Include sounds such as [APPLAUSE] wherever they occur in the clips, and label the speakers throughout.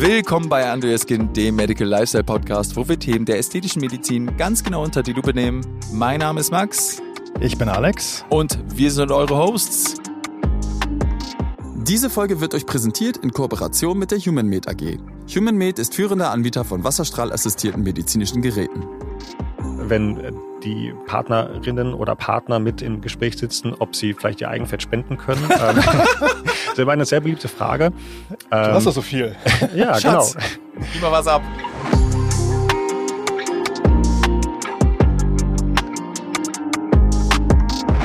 Speaker 1: Willkommen bei Andreas Skin, dem Medical Lifestyle Podcast, wo wir Themen der ästhetischen Medizin ganz genau unter die Lupe nehmen. Mein Name ist Max.
Speaker 2: Ich bin Alex.
Speaker 1: Und wir sind eure Hosts. Diese Folge wird euch präsentiert in Kooperation mit der HumanMed AG. HumanMed ist führender Anbieter von wasserstrahlassistierten medizinischen Geräten.
Speaker 2: Wenn die Partnerinnen oder Partner mit im Gespräch sitzen, ob sie vielleicht ihr Eigenfett spenden können. [LAUGHS] Ähm, das ist immer eine sehr beliebte Frage.
Speaker 3: Du hast doch so viel. [LAUGHS]
Speaker 2: Ja,
Speaker 1: Schatz,
Speaker 2: genau.
Speaker 1: Gib mal was ab.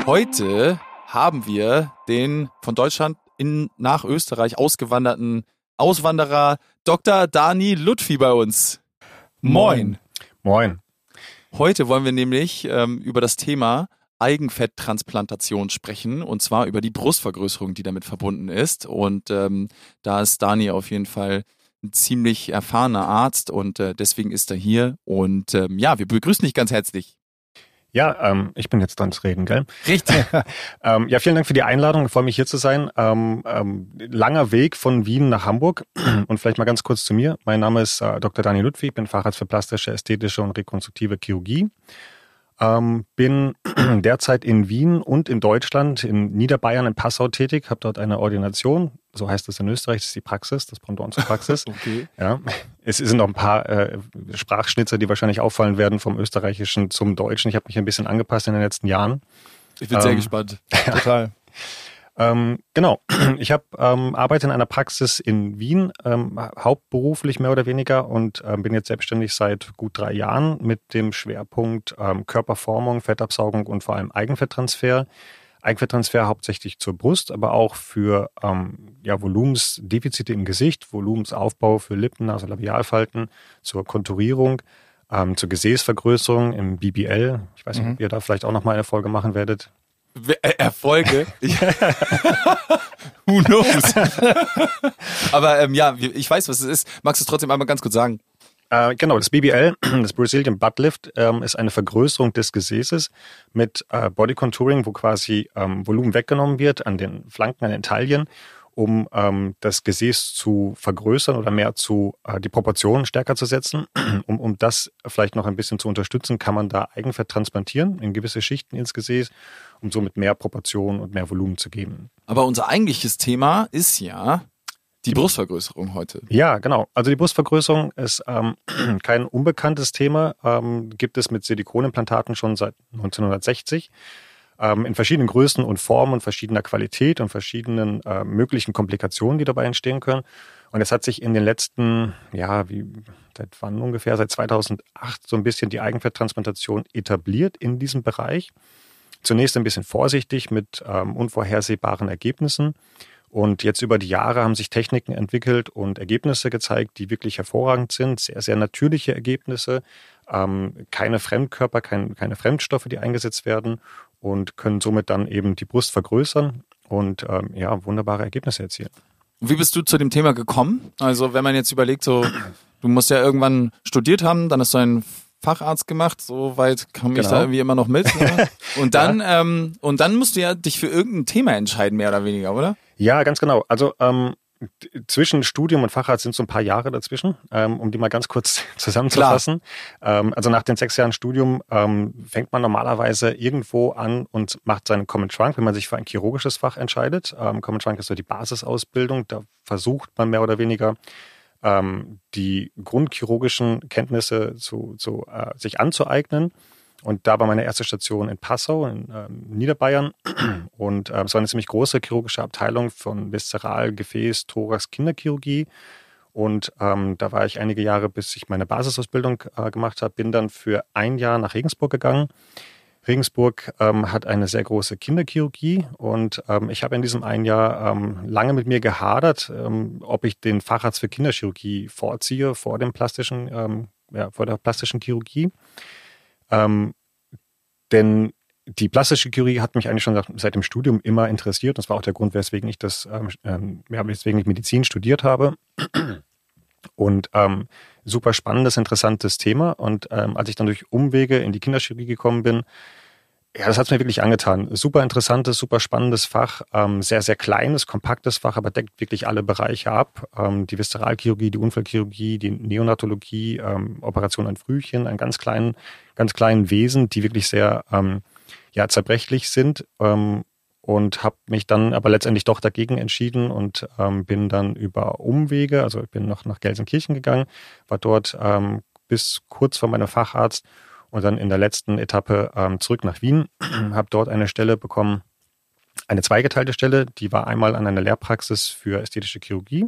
Speaker 1: Heute haben wir den von Deutschland in, nach Österreich ausgewanderten Auswanderer Dr. Dani Lutfi bei uns. Moin.
Speaker 2: Moin.
Speaker 1: Heute wollen wir nämlich ähm, über das Thema Eigenfetttransplantation sprechen und zwar über die Brustvergrößerung, die damit verbunden ist. Und ähm, da ist Dani auf jeden Fall ein ziemlich erfahrener Arzt und äh, deswegen ist er hier. Und ähm, ja, wir begrüßen dich ganz herzlich.
Speaker 2: Ja, ähm, ich bin jetzt dran zu reden, gell?
Speaker 1: Richtig. [LAUGHS]
Speaker 2: ähm, ja, vielen Dank für die Einladung. Ich freue mich hier zu sein. Ähm, ähm, langer Weg von Wien nach Hamburg. [CLEARS THROAT] Und vielleicht mal ganz kurz zu mir. Mein Name ist äh, Dr. Daniel Ludwig, bin Facharzt für plastische, ästhetische und rekonstruktive Chirurgie. Ähm, bin [CLEARS THROAT] derzeit in Wien und in Deutschland, in Niederbayern, in Passau tätig, habe dort eine Ordination, so heißt es in Österreich, das ist die Praxis, das Pendant zur Praxis. [LAUGHS]
Speaker 1: Okay.
Speaker 2: Ja, es sind noch ein paar äh, Sprachschnitzer, die wahrscheinlich auffallen werden vom Österreichischen zum Deutschen. Ich habe mich ein bisschen angepasst in den letzten Jahren.
Speaker 1: Ich bin sehr
Speaker 2: Ähm,
Speaker 1: gespannt. [LAUGHS]
Speaker 3: Total.
Speaker 2: Ähm, genau, [CLEARS THROAT] ich habe ähm, arbeite in einer Praxis in Wien, ähm, hauptberuflich mehr oder weniger und ähm, bin jetzt selbstständig seit gut drei Jahren mit dem Schwerpunkt ähm, Körperformung, Fettabsaugung und vor allem Eigenfetttransfer. Eigenfetttransfer hauptsächlich zur Brust, aber auch für ähm, ja, Volumensdefizite im Gesicht, Volumensaufbau für Lippen, also Labialfalten, zur Konturierung, ähm, zur Gesäßvergrößerung im BBL. Ich weiß nicht, ob ihr da vielleicht auch nochmal eine Folge machen werdet.
Speaker 1: Äh, Erfolge. [LAUGHS] [LAUGHS] Who knows? [LAUGHS] Aber ähm, ja, ich weiß, was es ist. Magst du es trotzdem einmal ganz kurz sagen?
Speaker 2: Äh, genau, das BBL, [CLEARS THROAT] das Brazilian Butt Lift, ähm, ist eine Vergrößerung des Gesäßes mit äh, Body Contouring, wo quasi ähm, Volumen weggenommen wird an den Flanken, an den Taillen, um ähm, das Gesäß zu vergrößern oder mehr zu, äh, die Proportionen stärker zu setzen. [CLEARS THROAT] um, um das vielleicht noch ein bisschen zu unterstützen, kann man da Eigenfett transplantieren in gewisse Schichten ins Gesäß, um somit mehr Proportionen und mehr Volumen zu geben.
Speaker 1: Aber unser eigentliches Thema ist ja die Brustvergrößerung heute.
Speaker 2: Ja, genau. Also die Brustvergrößerung ist ähm, [CLEARS THROAT] kein unbekanntes Thema, ähm, gibt es mit Silikonimplantaten schon seit 1960 ähm, in verschiedenen Größen und Formen und verschiedener Qualität und verschiedenen äh, möglichen Komplikationen, die dabei entstehen können. Und es hat sich in den letzten, ja, wie seit wann ungefähr, seit 2008 so ein bisschen die Eigenfetttransplantation etabliert in diesem Bereich. Zunächst ein bisschen vorsichtig mit ähm, unvorhersehbaren Ergebnissen. Und jetzt über die Jahre haben sich Techniken entwickelt und Ergebnisse gezeigt, die wirklich hervorragend sind. Sehr, sehr natürliche Ergebnisse. Ähm, keine Fremdkörper, kein, keine Fremdstoffe, die eingesetzt werden und können somit dann eben die Brust vergrößern und ähm, ja, wunderbare Ergebnisse erzielen.
Speaker 1: Wie bist du zu dem Thema gekommen? Also wenn man jetzt überlegt, so du musst ja irgendwann studiert haben, dann hast du einen Facharzt gemacht, so weit ich
Speaker 2: Genau.
Speaker 1: da irgendwie immer noch mit. Ne? [LAUGHS] Und dann ähm, und dann musst du ja dich für irgendein Thema entscheiden, mehr oder weniger, oder?
Speaker 2: Ja, ganz genau. Also ähm, zwischen Studium und Facharzt sind so ein paar Jahre dazwischen, ähm, um die mal ganz kurz [LAUGHS] zusammenzufassen. Ähm, also nach den sechs Jahren Studium ähm, fängt man normalerweise irgendwo an und macht seinen Common Trunk, wenn man sich für ein chirurgisches Fach entscheidet. Ähm, Common Trunk ist so die Basisausbildung. Da versucht man mehr oder weniger ähm, die grundchirurgischen Kenntnisse zu, zu, äh, sich anzueignen. Und da war meine erste Station in Passau, in ähm, Niederbayern. [CLEARS THROAT] Und äh, es war eine ziemlich große chirurgische Abteilung von Viszeral, Gefäß, Thorax, Kinderchirurgie. Und ähm, da war ich einige Jahre, bis ich meine Basisausbildung äh, gemacht habe, bin dann für ein Jahr nach Regensburg gegangen. Regensburg ähm, hat eine sehr große Kinderchirurgie und ähm, ich habe in diesem einen Jahr ähm, lange mit mir gehadert, ähm, ob ich den Facharzt für Kinderchirurgie vorziehe vor dem plastischen, ähm, ja, vor der plastischen Chirurgie. Denn die plastische Chirurgie hat mich eigentlich schon seit, seit dem Studium immer interessiert. Das war auch der Grund, weswegen ich das, ähm, ähm, ja, weswegen ich Medizin studiert habe. Und ähm, super spannendes, interessantes Thema. Und ähm, als ich dann durch Umwege in die Kinderchirurgie gekommen bin, Ja, das hat mir wirklich angetan. Super interessantes, super spannendes Fach, ähm, sehr, sehr kleines, kompaktes Fach, aber deckt wirklich alle Bereiche ab. Ähm, die Viszeralchirurgie, die Unfallchirurgie, die Neonatologie, ähm, Operation an Frühchen, an ganz kleinen, ganz kleinen Wesen, die wirklich sehr ähm, ja, zerbrechlich sind. Ähm, und habe mich dann aber letztendlich doch dagegen entschieden und ähm, bin dann über Umwege, also ich bin noch nach Gelsenkirchen gegangen, war dort ähm, bis kurz vor meinem Facharzt und dann in der letzten Etappe ähm, zurück nach Wien, [CLEARS THROAT] habe dort eine Stelle bekommen, eine zweigeteilte Stelle, die war einmal an einer Lehrpraxis für ästhetische Chirurgie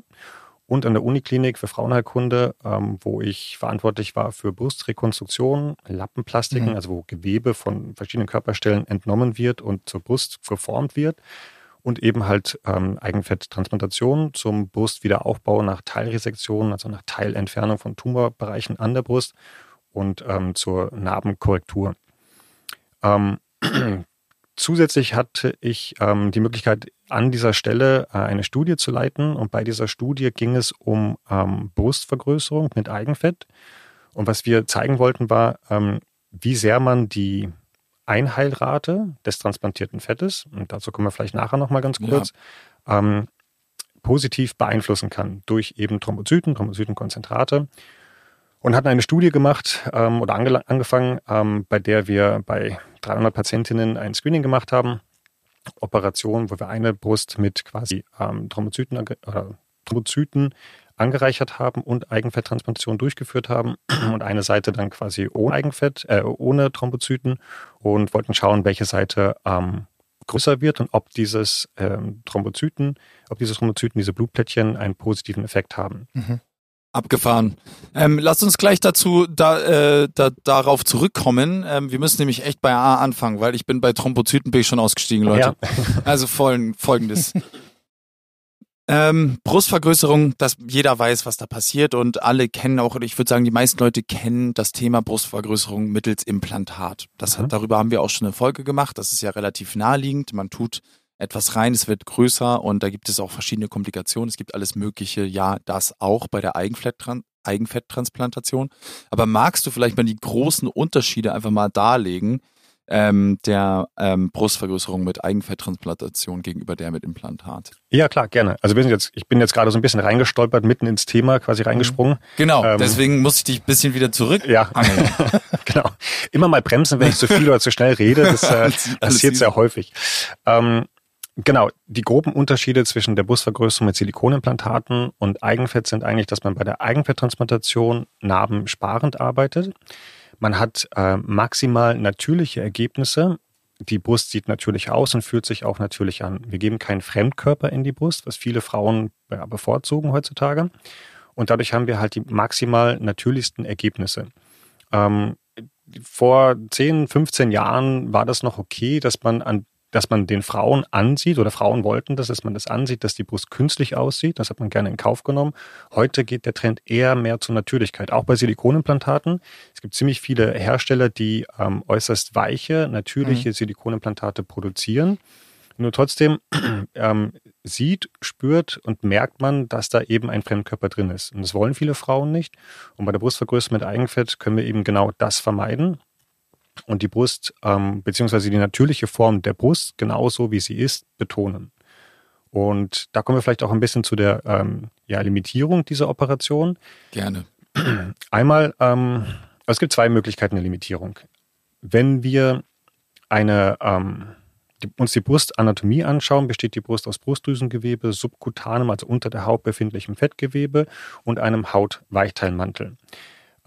Speaker 2: und an der Uniklinik für Frauenheilkunde, ähm, wo ich verantwortlich war für Brustrekonstruktion, Lappenplastiken, mhm. also wo Gewebe von verschiedenen Körperstellen entnommen wird und zur Brust geformt wird und eben halt ähm, Eigenfetttransplantation zum Brustwiederaufbau nach Teilresektion, also nach Teilentfernung von Tumorbereichen an der Brust und ähm, zur Narbenkorrektur. Ähm, [CLEARS THROAT] zusätzlich hatte ich ähm, die Möglichkeit, an dieser Stelle äh, eine Studie zu leiten. Und bei dieser Studie ging es um ähm, Brustvergrößerung mit Eigenfett. Und was wir zeigen wollten, war, ähm, wie sehr man die Einheilrate des transplantierten Fettes, und dazu kommen wir vielleicht nachher nochmal ganz kurz, ja. ähm, positiv beeinflussen kann durch eben Thrombozyten, Thrombozytenkonzentrate und hatten eine Studie gemacht ähm, oder ange angefangen, ähm, bei der wir bei 300 Patientinnen ein Screening gemacht haben. Operation, wo wir eine Brust mit quasi ähm, Thrombozyten, oder Thrombozyten angereichert haben und Eigenfetttransplantation durchgeführt haben [CLEARS THROAT] und eine Seite dann quasi ohne Eigenfett, äh, ohne Thrombozyten und wollten schauen, welche Seite ähm, größer wird und ob dieses ähm, Thrombozyten, ob diese Thrombozyten, diese Blutplättchen einen positiven Effekt haben. Mhm.
Speaker 1: Abgefahren. Ähm, lasst uns gleich dazu da, äh, da, darauf zurückkommen. Ähm, wir müssen nämlich echt bei A anfangen, weil ich bin bei Thrombozyten bin ich schon ausgestiegen, Leute. Ja. [LAUGHS] also folgen, folgendes. Ähm, Brustvergrößerung, dass jeder weiß, was da passiert und alle kennen auch, ich würde sagen, die meisten Leute kennen das Thema Brustvergrößerung mittels Implantat. Das mhm. hat, darüber haben wir auch schon eine Folge gemacht. Das ist ja relativ naheliegend. Man tut etwas rein, es wird größer und da gibt es auch verschiedene Komplikationen. Es gibt alles Mögliche, ja, das auch bei der Eigenfetttransplantation. Aber magst du vielleicht mal die großen Unterschiede einfach mal darlegen ähm, der ähm, Brustvergrößerung mit Eigenfetttransplantation gegenüber der mit Implantat?
Speaker 2: Ja, klar, gerne. Also wir sind jetzt, ich bin jetzt gerade so ein bisschen reingestolpert, mitten ins Thema quasi reingesprungen.
Speaker 1: Genau, ähm, deswegen muss ich dich ein bisschen wieder zurück.
Speaker 2: Ja, [LAUGHS] genau. Immer mal bremsen, wenn ich zu viel oder zu schnell rede. Das äh, [LAUGHS] passiert sehr häufig. Ähm, Genau, die groben Unterschiede zwischen der Brustvergrößerung mit Silikonimplantaten und Eigenfett sind eigentlich, dass man bei der Eigenfetttransplantation narbensparend arbeitet. Man hat äh, maximal natürliche Ergebnisse. Die Brust sieht natürlich aus und fühlt sich auch natürlich an. Wir geben keinen Fremdkörper in die Brust, was viele Frauen bevorzugen heutzutage. Und dadurch haben wir halt die maximal natürlichsten Ergebnisse. Ähm, vor 10, 15 Jahren war das noch okay, dass man an dass man den Frauen ansieht oder Frauen wollten das, dass man das ansieht, dass die Brust künstlich aussieht. Das hat man gerne in Kauf genommen. Heute geht der Trend eher mehr zur Natürlichkeit, auch bei Silikonimplantaten. Es gibt ziemlich viele Hersteller, die ähm, äußerst weiche, natürliche mhm. Silikonimplantate produzieren. Nur trotzdem [CLEARS THROAT] ähm, sieht, spürt und merkt man, dass da eben ein Fremdkörper drin ist. Und das wollen viele Frauen nicht. Und bei der Brustvergrößerung mit Eigenfett können wir eben genau das vermeiden und die Brust, ähm, beziehungsweise die natürliche Form der Brust, genauso wie sie ist, betonen. Und da kommen wir vielleicht auch ein bisschen zu der ähm, ja, Limitierung dieser Operation.
Speaker 1: Gerne.
Speaker 2: Einmal, ähm, es gibt zwei Möglichkeiten der Limitierung. Wenn wir eine, ähm, die, uns die Brustanatomie anschauen, besteht die Brust aus Brustdrüsengewebe, subkutanem, also unter der Haut befindlichem Fettgewebe und einem Hautweichteilmantel.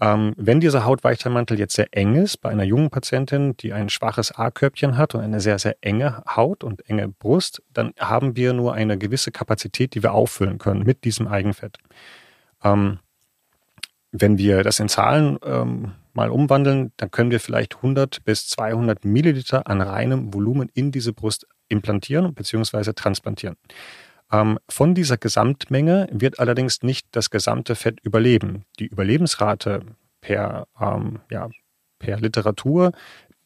Speaker 2: Ähm, wenn dieser Hautweichteilmantel jetzt sehr eng ist, bei einer jungen Patientin, die ein schwaches A-Körbchen hat und eine sehr, sehr enge Haut und enge Brust, dann haben wir nur eine gewisse Kapazität, die wir auffüllen können mit diesem Eigenfett. Ähm, wenn wir das in Zahlen ähm, mal umwandeln, dann können wir vielleicht 100 bis 200 Milliliter an reinem Volumen in diese Brust implantieren bzw. transplantieren. Ähm, von dieser Gesamtmenge wird allerdings nicht das gesamte Fett überleben. Die Überlebensrate per, ähm, ja, per Literatur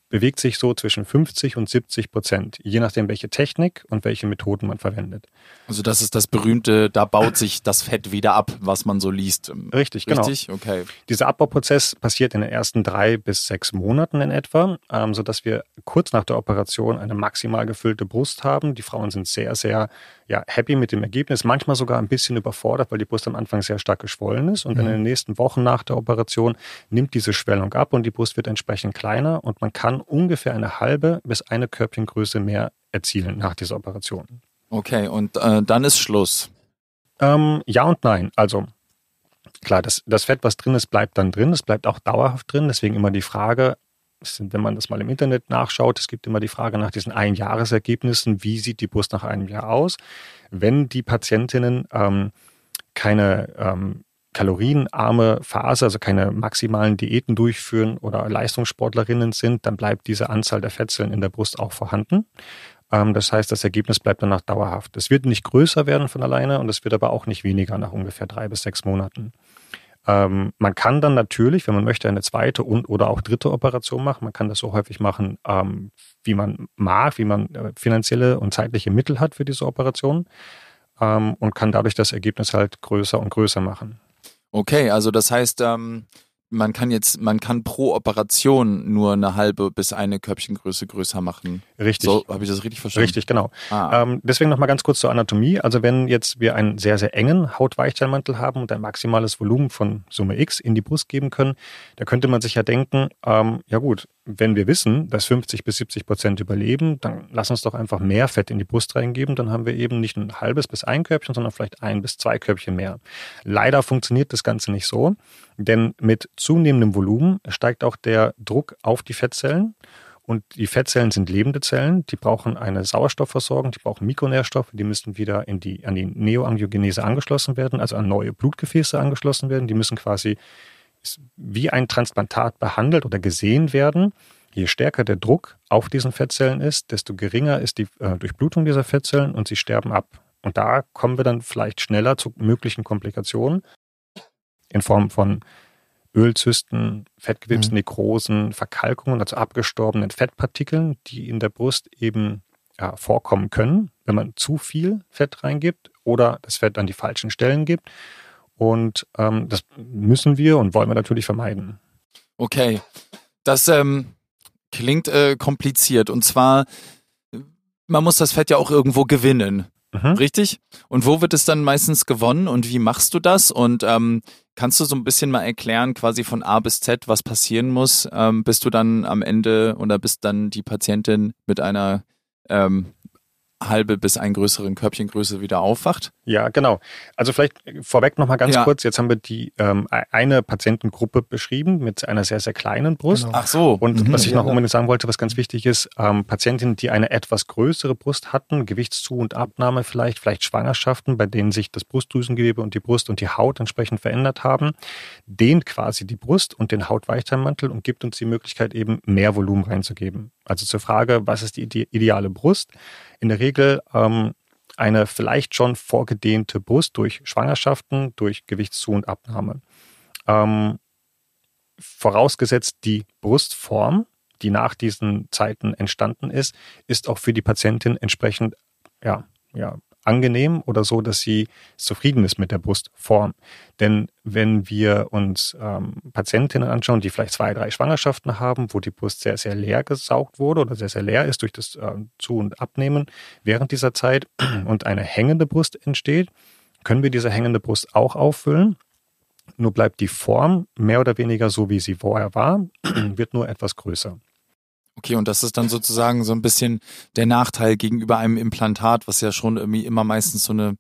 Speaker 2: bewegt sich so zwischen 50 und 70 Prozent, je nachdem, welche Technik und welche Methoden man verwendet.
Speaker 1: Also das ist das berühmte, da baut sich das Fett wieder ab, was man so liest.
Speaker 2: Richtig, genau.
Speaker 1: Richtig, okay.
Speaker 2: Dieser Abbauprozess passiert in den ersten drei bis sechs Monaten in etwa, ähm, sodass wir kurz nach der Operation eine maximal gefüllte Brust haben. Die Frauen sind sehr, sehr ja, happy mit dem Ergebnis, manchmal sogar ein bisschen überfordert, weil die Brust am Anfang sehr stark geschwollen ist. Und mhm. in den nächsten Wochen nach der Operation nimmt diese Schwellung ab und die Brust wird entsprechend kleiner und man kann ungefähr eine halbe bis eine Körbchengröße mehr erzielen nach dieser Operation.
Speaker 1: Okay, und äh, dann ist Schluss.
Speaker 2: Ähm, ja und nein. Also klar, das, das Fett, was drin ist, bleibt dann drin. Es bleibt auch dauerhaft drin. Deswegen immer die Frage, wenn man das mal im Internet nachschaut, es gibt immer die Frage nach diesen Einjahresergebnissen, wie sieht die Brust nach einem Jahr aus? Wenn die Patientinnen ähm, keine ähm, kalorienarme Phase, also keine maximalen Diäten durchführen oder Leistungssportlerinnen sind, dann bleibt diese Anzahl der Fettzellen in der Brust auch vorhanden. Ähm, das heißt, das Ergebnis bleibt danach dauerhaft. Es wird nicht größer werden von alleine und es wird aber auch nicht weniger nach ungefähr drei bis sechs Monaten. Ähm, man kann dann natürlich, wenn man möchte, eine zweite und oder auch dritte Operation machen. Man kann das so häufig machen, ähm, wie man mag, wie man äh, finanzielle und zeitliche Mittel hat für diese Operation ähm, und kann dadurch das Ergebnis halt größer und größer machen.
Speaker 1: Okay, also das heißt, ähm, man kann jetzt, man kann pro Operation nur eine halbe bis eine Körbchengröße größer machen.
Speaker 2: Richtig.
Speaker 1: So, habe ich das richtig verstanden?
Speaker 2: Richtig, genau. Ah. Ähm, deswegen nochmal ganz kurz zur Anatomie. Also wenn jetzt wir einen sehr, sehr engen Hautweichteilmantel haben und ein maximales Volumen von Summe X in die Brust geben können, da könnte man sich ja denken, ähm, ja gut, wenn wir wissen, dass 50 bis 70 Prozent überleben, dann lass uns doch einfach mehr Fett in die Brust reingeben. Dann haben wir eben nicht ein halbes bis ein Körbchen, sondern vielleicht ein bis zwei Körbchen mehr. Leider funktioniert das Ganze nicht so, denn mit zunehmendem Volumen steigt auch der Druck auf die Fettzellen. Und die Fettzellen sind lebende Zellen, die brauchen eine Sauerstoffversorgung, die brauchen Mikronährstoffe, die müssen wieder in die, an die Neoangiogenese angeschlossen werden, also an neue Blutgefäße angeschlossen werden. Die müssen quasi wie ein Transplantat behandelt oder gesehen werden. Je stärker der Druck auf diesen Fettzellen ist, desto geringer ist die äh, Durchblutung dieser Fettzellen und sie sterben ab. Und da kommen wir dann vielleicht schneller zu möglichen Komplikationen in Form von Ölzysten, Fettgewebsnekrosen, Verkalkungen, also abgestorbenen Fettpartikeln, die in der Brust eben ja, vorkommen können, wenn man zu viel Fett reingibt oder das Fett an die falschen Stellen gibt. Und ähm, das müssen wir und wollen wir natürlich vermeiden.
Speaker 1: Okay, das ähm, klingt äh, kompliziert. Und zwar, man muss das Fett ja auch irgendwo gewinnen. Mhm. Richtig? Und wo wird es dann meistens gewonnen und wie machst du das? Und ähm, kannst du so ein bisschen mal erklären, quasi von A bis Z, was passieren muss, ähm, bis du dann am Ende oder bis dann die Patientin mit einer ähm, halbe bis ein größeren Körbchengröße wieder aufwacht?
Speaker 2: Ja, genau. Also vielleicht vorweg nochmal ganz ja. kurz. Jetzt haben wir die ähm, eine Patientengruppe beschrieben mit einer sehr, sehr kleinen Brust.
Speaker 1: Genau. Ach so.
Speaker 2: Und mhm. was ich noch unbedingt sagen wollte, was ganz wichtig ist, ähm, Patientinnen, die eine etwas größere Brust hatten, Gewichtszu- und Abnahme vielleicht, vielleicht Schwangerschaften, bei denen sich das Brustdrüsengewebe und die Brust und die Haut entsprechend verändert haben, dehnt quasi die Brust und den Hautweichteilmantel und gibt uns die Möglichkeit eben mehr Volumen reinzugeben. Also zur Frage, was ist die ideale Brust? In der Regel ähm, eine vielleicht schon vorgedehnte Brust durch Schwangerschaften, durch Gewichtszu- und Abnahme. Ähm, vorausgesetzt die Brustform, die nach diesen Zeiten entstanden ist, ist auch für die Patientin entsprechend ja, ja, angenehm oder so, dass sie zufrieden ist mit der Brustform. Denn wenn wir uns ähm, Patientinnen anschauen, die vielleicht zwei, drei Schwangerschaften haben, wo die Brust sehr, sehr leer gesaugt wurde oder sehr, sehr leer ist durch das äh, Zu- und Abnehmen während dieser Zeit [CLEARS THROAT] und eine hängende Brust entsteht, können wir diese hängende Brust auch auffüllen. Nur bleibt die Form mehr oder weniger so, wie sie vorher war, [CLEARS THROAT] wird nur etwas größer.
Speaker 1: Okay, und das ist dann sozusagen so ein bisschen der Nachteil gegenüber einem Implantat, was ja schon irgendwie immer meistens so eine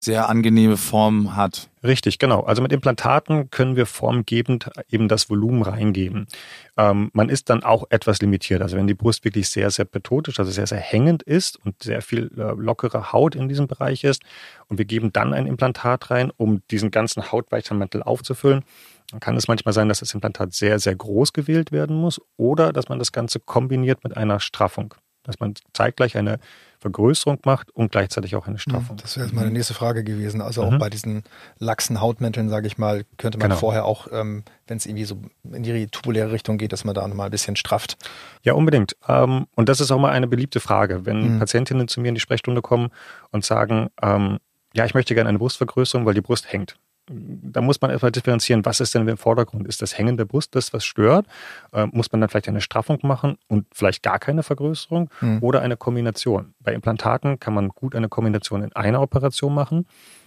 Speaker 1: sehr angenehme Form hat.
Speaker 2: Richtig, genau. Also mit Implantaten können wir formgebend eben das Volumen reingeben. Ähm, man ist dann auch etwas limitiert. Also wenn die Brust wirklich sehr, sehr betonisch, also sehr, sehr hängend ist und sehr viel äh, lockere Haut in diesem Bereich ist und wir geben dann ein Implantat rein, um diesen ganzen Hautweichteilmantel aufzufüllen, dann kann es manchmal sein, dass das Implantat sehr, sehr groß gewählt werden muss oder dass man das Ganze kombiniert mit einer Straffung. dass man zeitgleich eine Vergrößerung macht und gleichzeitig auch eine Straffung.
Speaker 3: Das wäre jetzt meine nächste Frage gewesen. Also auch mhm. bei diesen laxen Hautmänteln, sage ich mal, könnte man genau. vorher auch, ähm, wenn es irgendwie so in die tubuläre Richtung geht, dass man da mal ein bisschen strafft.
Speaker 2: Ja, unbedingt. Ähm, und das ist auch mal eine beliebte Frage, wenn mhm. Patientinnen zu mir in die Sprechstunde kommen und sagen, ähm, ja, ich möchte gerne eine Brustvergrößerung, weil die Brust hängt da muss man erstmal differenzieren, was ist denn im Vordergrund? Ist das Hängen der Brust das, was stört? Äh, muss man dann vielleicht eine Straffung machen und vielleicht gar keine Vergrößerung mhm. oder eine Kombination? Bei Implantaten kann man gut eine Kombination in einer Operation machen.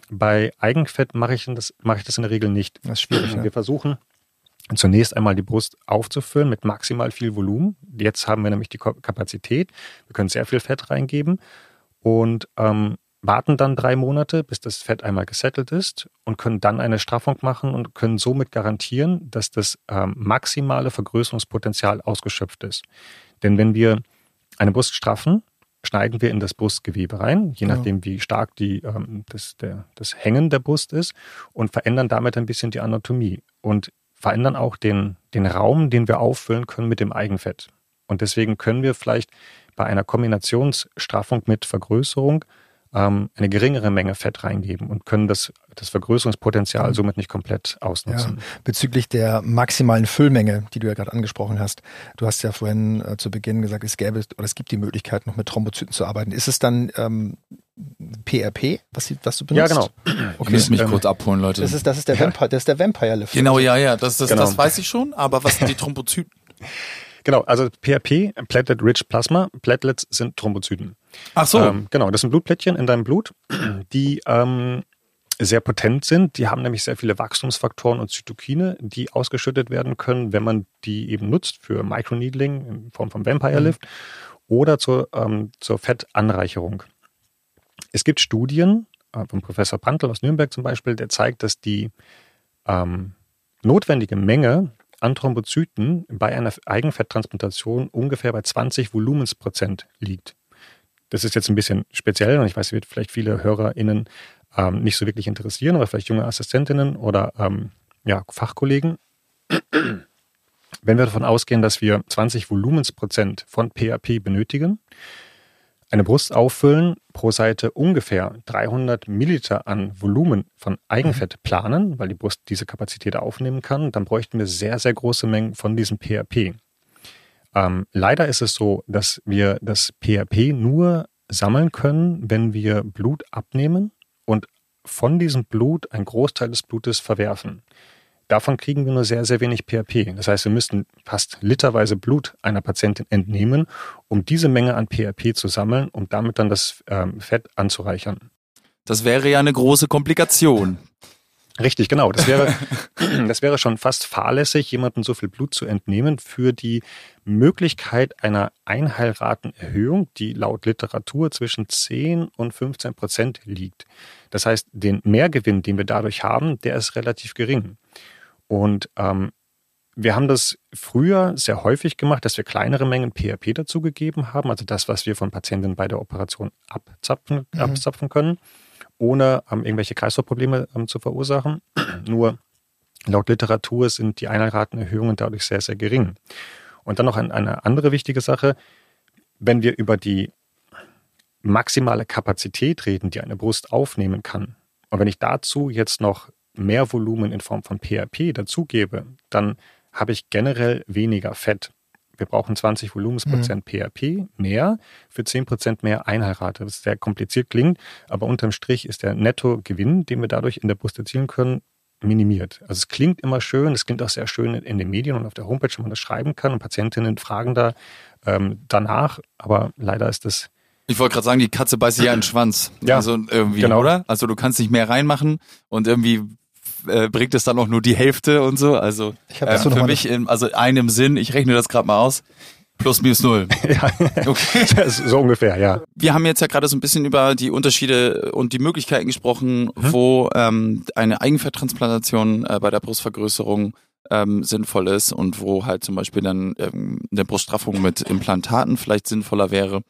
Speaker 2: Bei Eigenfett mache ich das, mache ich das in der Regel nicht.
Speaker 3: Das ist schwierig.
Speaker 2: Wir ja. versuchen zunächst einmal die Brust aufzufüllen mit maximal viel Volumen. Jetzt haben wir nämlich die Kapazität. Wir können sehr viel Fett reingeben und ähm, warten dann drei Monate, bis das Fett einmal gesettelt ist und können dann eine Straffung machen und können somit garantieren, dass das ähm, maximale Vergrößerungspotenzial ausgeschöpft ist. Denn wenn wir eine Brust straffen, schneiden wir in das Brustgewebe rein, je genau. nachdem, wie stark die, ähm, das, der, das Hängen der Brust ist und verändern damit ein bisschen die Anatomie und verändern auch den, den Raum, den wir auffüllen können mit dem Eigenfett. Und deswegen können wir vielleicht bei einer Kombinationsstraffung mit Vergrößerung ähm, eine geringere Menge Fett reingeben und können das, das Vergrößerungspotenzial mhm. somit nicht komplett ausnutzen. Ja.
Speaker 3: Bezüglich der maximalen Füllmenge, die du ja gerade angesprochen hast, du hast ja vorhin äh, zu Beginn gesagt, es gäbe oder es gibt die Möglichkeit, noch mit Thrombozyten zu arbeiten. Ist es dann ähm, PRP, was, was du benutzt?
Speaker 2: Ja, genau.
Speaker 1: Okay. Ich muss mich ähm, kurz abholen, Leute.
Speaker 3: Das ist, das ist der [LAUGHS] Vampire, das ist der Vampire Lift.
Speaker 1: Genau, ja, ja, das, das, genau. das weiß ich schon, aber was sind die Thrombozyten? [LAUGHS]
Speaker 2: Genau, also PRP, Platelet Rich Plasma. Platelets sind Thrombozyten.
Speaker 1: Ach so.
Speaker 2: Ähm, genau, das sind Blutplättchen in deinem Blut, die ähm, sehr potent sind. Die haben nämlich sehr viele Wachstumsfaktoren und Zytokine, die ausgeschüttet werden können, wenn man die eben nutzt für Microneedling in Form von Vampire. Lift mhm. oder zur, ähm, zur Fettanreicherung. Es gibt Studien äh, von Professor Prantl aus Nürnberg zum Beispiel, der zeigt, dass die ähm, notwendige Menge an Thrombozyten bei einer Eigenfetttransplantation ungefähr bei 20 Volumensprozent liegt. Das ist jetzt ein bisschen speziell und ich weiß, wird vielleicht viele HörerInnen ähm, nicht so wirklich interessieren, aber vielleicht junge Assistentinnen oder ähm, ja, Fachkollegen. Wenn wir davon ausgehen, dass wir 20 Volumensprozent von PAP benötigen, eine Brust auffüllen, pro Seite ungefähr 300 Milliliter an Volumen von Eigenfett mhm. planen, weil die Brust diese Kapazität aufnehmen kann, dann bräuchten wir sehr, sehr große Mengen von diesem PRP. Ähm, leider ist es so, dass wir das PRP nur sammeln können, wenn wir Blut abnehmen und von diesem Blut einen Großteil des Blutes verwerfen. Davon kriegen wir nur sehr, sehr wenig PRP. Das heißt, wir müssten fast literweise Blut einer Patientin entnehmen, um diese Menge an PRP zu sammeln, um damit dann das ähm, Fett anzureichern.
Speaker 1: Das wäre ja eine große Komplikation.
Speaker 2: Richtig, genau. Das wäre, [LAUGHS] das wäre schon fast fahrlässig, jemandem so viel Blut zu entnehmen für die Möglichkeit einer Einheilratenerhöhung, die laut Literatur zwischen 10 und 15 Prozent liegt. Das heißt, den Mehrgewinn, den wir dadurch haben, der ist relativ gering. Und ähm, wir haben das früher sehr häufig gemacht, dass wir kleinere Mengen PRP dazugegeben haben, also das, was wir von Patienten bei der Operation abzapfen, mhm. abzapfen können, ohne ähm, irgendwelche Kreislaufprobleme ähm, zu verursachen. [CLEARS THROAT] Nur laut Literatur sind die Einheilratenerhöhungen dadurch sehr, sehr gering. Und dann noch ein, eine andere wichtige Sache, wenn wir über die maximale Kapazität reden, die eine Brust aufnehmen kann, und wenn ich dazu jetzt noch mehr Volumen in Form von PRP dazugebe, dann habe ich generell weniger Fett. Wir brauchen 20 Volumensprozent mhm. PRP mehr für 10 Prozent mehr Einheirate. Was sehr kompliziert klingt, aber unterm Strich ist der Nettogewinn, den wir dadurch in der Brust erzielen können, minimiert. Also es klingt immer schön, es klingt auch sehr schön in den Medien und auf der Homepage, wo man das schreiben kann und Patientinnen fragen da ähm, danach, aber leider ist das
Speaker 1: ich wollte gerade sagen, die Katze beißt sich ja in den Schwanz. Ja, also irgendwie, genau. oder? Also du kannst nicht mehr reinmachen und irgendwie äh, bringt es dann auch nur die Hälfte und so. Also äh, für mich, in, also einem Sinn, ich rechne das gerade mal aus, plus minus null. [LAUGHS]
Speaker 2: ja, okay. [LAUGHS] so ungefähr, ja.
Speaker 1: Wir haben jetzt ja gerade so ein bisschen über die Unterschiede und die Möglichkeiten gesprochen, mhm. wo ähm, eine Eigenfetttransplantation äh, bei der Brustvergrößerung ähm, sinnvoll ist und wo halt zum Beispiel dann ähm, eine Bruststraffung mit Implantaten vielleicht sinnvoller wäre.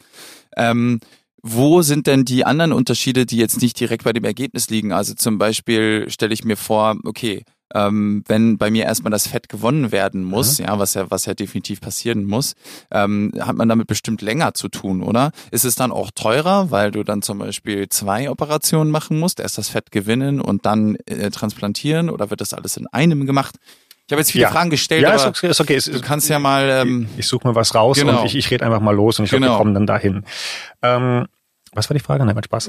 Speaker 1: Ähm, wo sind denn die anderen Unterschiede, die jetzt nicht direkt bei dem Ergebnis liegen? Also zum Beispiel stelle ich mir vor, okay, ähm, wenn bei mir erstmal das Fett gewonnen werden muss, mhm. ja, was ja, was ja definitiv passieren muss, ähm, hat man damit bestimmt länger zu tun, oder? Ist es dann auch teurer, weil du dann zum Beispiel zwei Operationen machen musst, erst das Fett gewinnen und dann äh, transplantieren, oder wird das alles in einem gemacht? Ich habe jetzt viele ja. Fragen gestellt, ja, ist okay, ist okay. du kannst ja mal.
Speaker 2: Ähm, ich, ich suche mal was raus genau. und ich, ich rede einfach mal los und ich genau. glaube, wir kommen dann dahin. Ähm, was war die Frage? Nein, mit Spaß.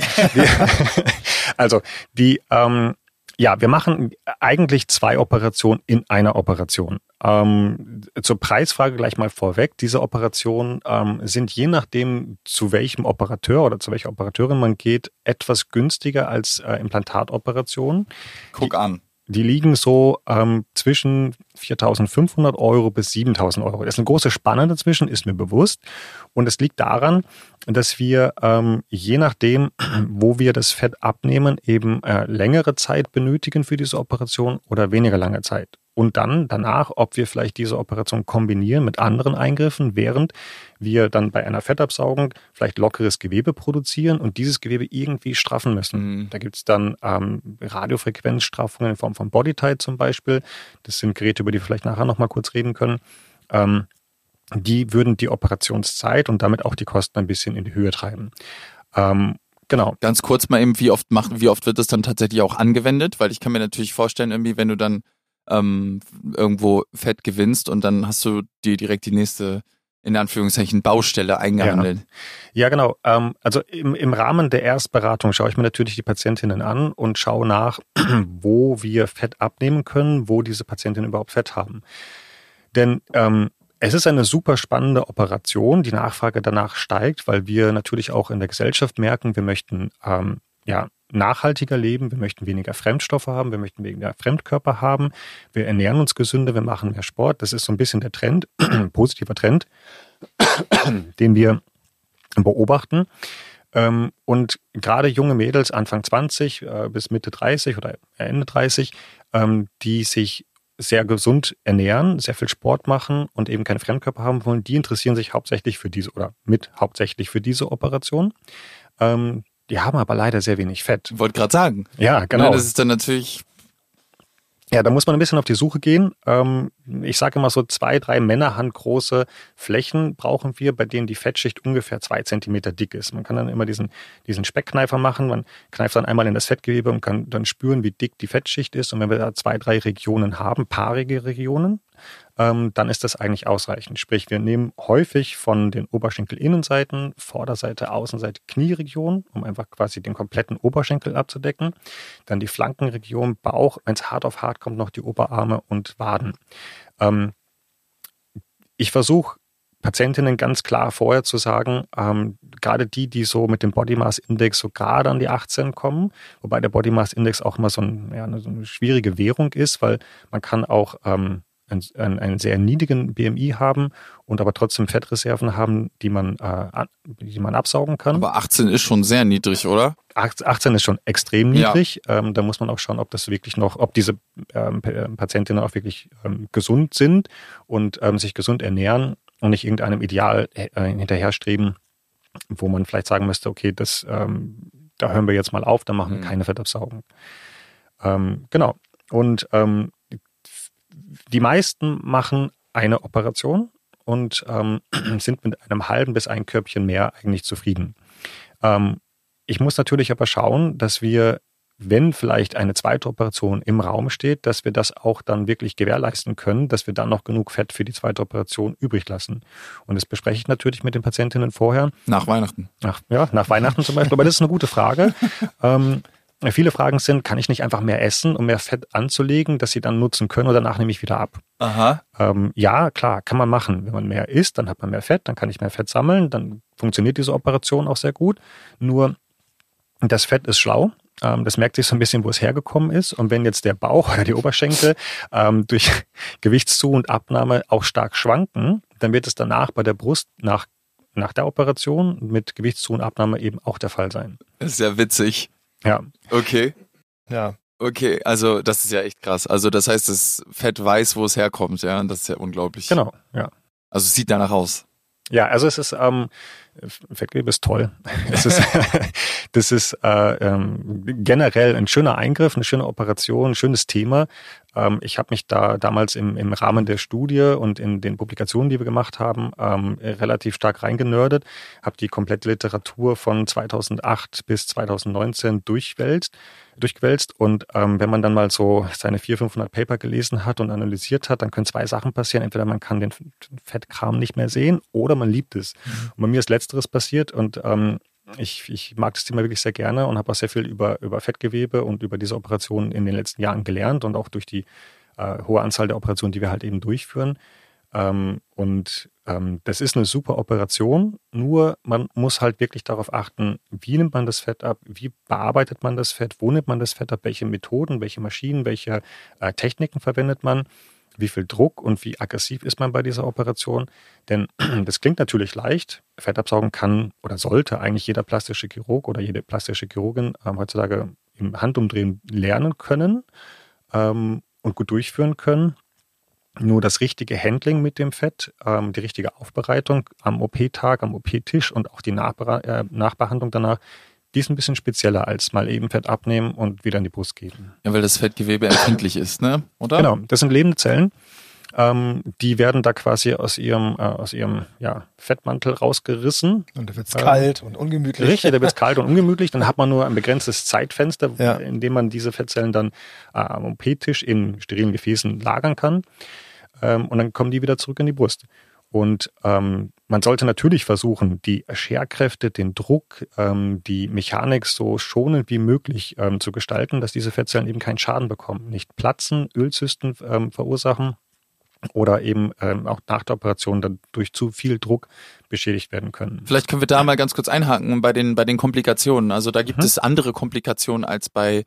Speaker 2: [LAUGHS] also die ähm, ja, wir machen eigentlich zwei Operationen in einer Operation. Ähm, zur Preisfrage gleich mal vorweg. Diese Operationen ähm, sind je nachdem, zu welchem Operateur oder zu welcher Operateurin man geht, etwas günstiger als äh, Implantatoperationen.
Speaker 1: Guck an.
Speaker 2: Die liegen so ähm, zwischen 4.500 Euro bis 7.000 Euro. Das ist eine große Spanne dazwischen, ist mir bewusst. Und es liegt daran, dass wir ähm, je nachdem, [CLEARS THROAT] wo wir das Fett abnehmen, eben äh, längere Zeit benötigen für diese Operation oder weniger lange Zeit und dann danach, ob wir vielleicht diese Operation kombinieren mit anderen Eingriffen, während wir dann bei einer Fettabsaugung vielleicht lockeres Gewebe produzieren und dieses Gewebe irgendwie straffen müssen. Mhm. Da gibt's dann ähm, Radiofrequenzstraffungen in Form von Bodytight zum Beispiel. Das sind Geräte, über die wir vielleicht nachher nochmal kurz reden können. Ähm, die würden die Operationszeit und damit auch die Kosten ein bisschen in die Höhe treiben.
Speaker 1: Ähm, Genau. Ganz kurz mal eben, wie oft macht, wie oft wird das dann tatsächlich auch angewendet? Weil ich kann mir natürlich vorstellen, irgendwie, wenn du dann ähm, irgendwo Fett gewinnst und dann hast du dir direkt die nächste in Anführungszeichen Baustelle eingehandelt.
Speaker 2: Ja, ja genau. Ähm, also im, im Rahmen der Erstberatung schaue ich mir natürlich die Patientinnen an und schaue nach, [CLEARS THROAT] wo wir Fett abnehmen können, wo diese Patientinnen überhaupt Fett haben. Denn ähm, es ist eine super spannende Operation. Die Nachfrage danach steigt, weil wir natürlich auch in der Gesellschaft merken, wir möchten ähm, ja nachhaltiger leben, wir möchten weniger Fremdstoffe haben, wir möchten weniger Fremdkörper haben, wir ernähren uns gesünder, wir machen mehr Sport. Das ist so ein bisschen der Trend, [CLEARS THROAT] positiver Trend, [CLEARS THROAT] den wir beobachten. Ähm, und gerade junge Mädels, Anfang 20 äh, bis Mitte 30 oder Ende 30, ähm, die sich sehr gesund ernähren, sehr viel Sport machen und eben keine Fremdkörper haben wollen, die interessieren sich hauptsächlich für diese oder mit hauptsächlich für diese Operation. Ähm, die haben aber leider sehr wenig Fett.
Speaker 1: Wollte gerade sagen.
Speaker 2: Ja, genau. Ja,
Speaker 1: das ist dann natürlich.
Speaker 2: Ja, da muss man ein bisschen auf die Suche gehen. Ähm, ich sage immer so zwei, drei Männerhandgroße Flächen brauchen wir, bei denen die Fettschicht ungefähr zwei Zentimeter dick ist. Man kann dann immer diesen, diesen Speckkneifer machen. Man kneift dann einmal in das Fettgewebe und kann dann spüren, wie dick die Fettschicht ist. Und wenn wir da zwei, drei Regionen haben, paarige Regionen, ähm, dann ist das eigentlich ausreichend. Sprich, wir nehmen häufig von den Oberschenkelinnenseiten, Vorderseite, Außenseite, Knieregion, um einfach quasi den kompletten Oberschenkel abzudecken. Dann die Flankenregion, Bauch, wenn es hart auf hart kommt, noch die Oberarme und Waden. Ähm, ich versuche Patientinnen ganz klar vorher zu sagen, ähm, gerade die, die so mit dem Body Mass Index so gerade an die 18 kommen, wobei der Body Mass Index auch immer so, ein, ja, eine, so eine schwierige Währung ist, weil man kann auch ähm, einen, einen sehr niedrigen BMI haben und aber trotzdem Fettreserven haben, die man, äh, die man absaugen kann.
Speaker 1: Aber 18 ist schon sehr niedrig, oder?
Speaker 2: 18 ist schon extrem niedrig. Ja. Ähm, da muss man auch schauen, ob das wirklich noch, ob diese ähm, Patientinnen auch wirklich ähm, gesund sind und ähm, sich gesund ernähren und nicht irgendeinem Ideal äh, hinterher streben, wo man vielleicht sagen müsste, okay, das, ähm, da hören wir jetzt mal auf, da machen wir mhm. keine Fettabsaugung. Ähm, genau. Und ähm, die meisten machen eine Operation und ähm, [CLEARS THROAT] sind mit einem halben bis ein Körbchen mehr eigentlich zufrieden. Ähm, ich muss natürlich aber schauen, dass wir, wenn vielleicht eine zweite Operation im Raum steht, dass wir das auch dann wirklich gewährleisten können, dass wir dann noch genug Fett für die zweite Operation übrig lassen. Und das bespreche ich natürlich mit den Patientinnen vorher.
Speaker 1: Nach Weihnachten.
Speaker 2: Nach, ja, nach Weihnachten zum Beispiel. Aber das ist eine gute Frage. [LAUGHS] ähm, Viele Fragen sind, kann ich nicht einfach mehr essen, um mehr Fett anzulegen, dass sie dann nutzen können und danach nehme ich wieder ab?
Speaker 1: Aha.
Speaker 2: Ähm, ja, klar, kann man machen. Wenn man mehr isst, dann hat man mehr Fett, dann kann ich mehr Fett sammeln, dann funktioniert diese Operation auch sehr gut. Nur das Fett ist schlau. Ähm, das merkt sich so ein bisschen, wo es hergekommen ist. Und wenn jetzt der Bauch [LAUGHS] oder die Oberschenkel ähm, durch [LAUGHS] Gewichtszu- und Abnahme auch stark schwanken, dann wird es danach bei der Brust nach nach der Operation mit Gewichtszu- und Abnahme eben auch der Fall sein.
Speaker 1: Das ist ja witzig.
Speaker 2: Ja.
Speaker 1: Okay.
Speaker 3: Ja.
Speaker 1: Okay, also das ist ja echt krass. Also das heißt, das Fett weiß, wo es herkommt, ja, und das ist ja unglaublich.
Speaker 2: Genau, ja.
Speaker 1: Also es sieht danach aus.
Speaker 2: Ja, also es ist, ähm, Fettgewebe ist toll. [LAUGHS] Das ist, das ist äh, ähm, generell ein schöner Eingriff, eine schöne Operation, ein schönes Thema. Ähm, ich habe mich da damals im, im Rahmen der Studie und in den Publikationen, die wir gemacht haben, ähm, relativ stark reingenördet, habe die komplette Literatur von 2008 bis 2019 durchwälzt durchgewälzt. Und ähm, wenn man dann mal so seine 400, 500 Paper gelesen hat und analysiert hat, dann können zwei Sachen passieren. Entweder man kann den Fettkram nicht mehr sehen oder man liebt es. Mhm. Und bei mir ist Letzteres passiert und ähm, ich, ich mag das Thema wirklich sehr gerne und habe auch sehr viel über, über Fettgewebe und über diese Operationen in den letzten Jahren gelernt und auch durch die äh, hohe Anzahl der Operationen, die wir halt eben durchführen. Ähm, und ähm, das ist eine super Operation, nur man muss halt wirklich darauf achten, wie nimmt man das Fett ab, wie bearbeitet man das Fett, wo nimmt man das Fett ab, welche Methoden, welche Maschinen, welche äh, Techniken verwendet man, wie viel Druck und wie aggressiv ist man bei dieser Operation. Denn [CLEARS THROAT] das klingt natürlich leicht, Fett absaugen kann oder sollte eigentlich jeder plastische Chirurg oder jede plastische Chirurgin äh, heutzutage im Handumdrehen lernen können ähm, und gut durchführen können. Nur das richtige Handling mit dem Fett, ähm, die richtige Aufbereitung am OP-Tag, am OP-Tisch und auch die Nachbe äh, Nachbehandlung danach, die ist ein bisschen spezieller als mal eben Fett abnehmen und wieder in die Brust geben.
Speaker 1: Ja, weil das Fettgewebe empfindlich ist, ne?
Speaker 2: Oder? Genau, das sind lebende Zellen. Ähm, die werden da quasi aus ihrem, äh, aus ihrem ja, Fettmantel rausgerissen.
Speaker 3: Und da wird es äh, kalt und ungemütlich.
Speaker 2: Richtig, da wird es kalt und ungemütlich. Dann hat man nur ein begrenztes Zeitfenster, ja. in dem man diese Fettzellen dann äh, am OP-Tisch in sterilen Gefäßen lagern kann. Ähm, und dann kommen die wieder zurück in die Brust. Und ähm, man sollte natürlich versuchen, die Scherkräfte, den Druck, ähm, die Mechanik so schonend wie möglich ähm, zu gestalten, dass diese Fettzellen eben keinen Schaden bekommen, nicht platzen, Ölzysten ähm, verursachen oder eben ähm, auch nach der Operation dann durch zu viel Druck beschädigt werden können.
Speaker 1: Vielleicht können wir da mal ganz kurz einhaken bei den bei den Komplikationen. Also da gibt mhm. es andere Komplikationen als bei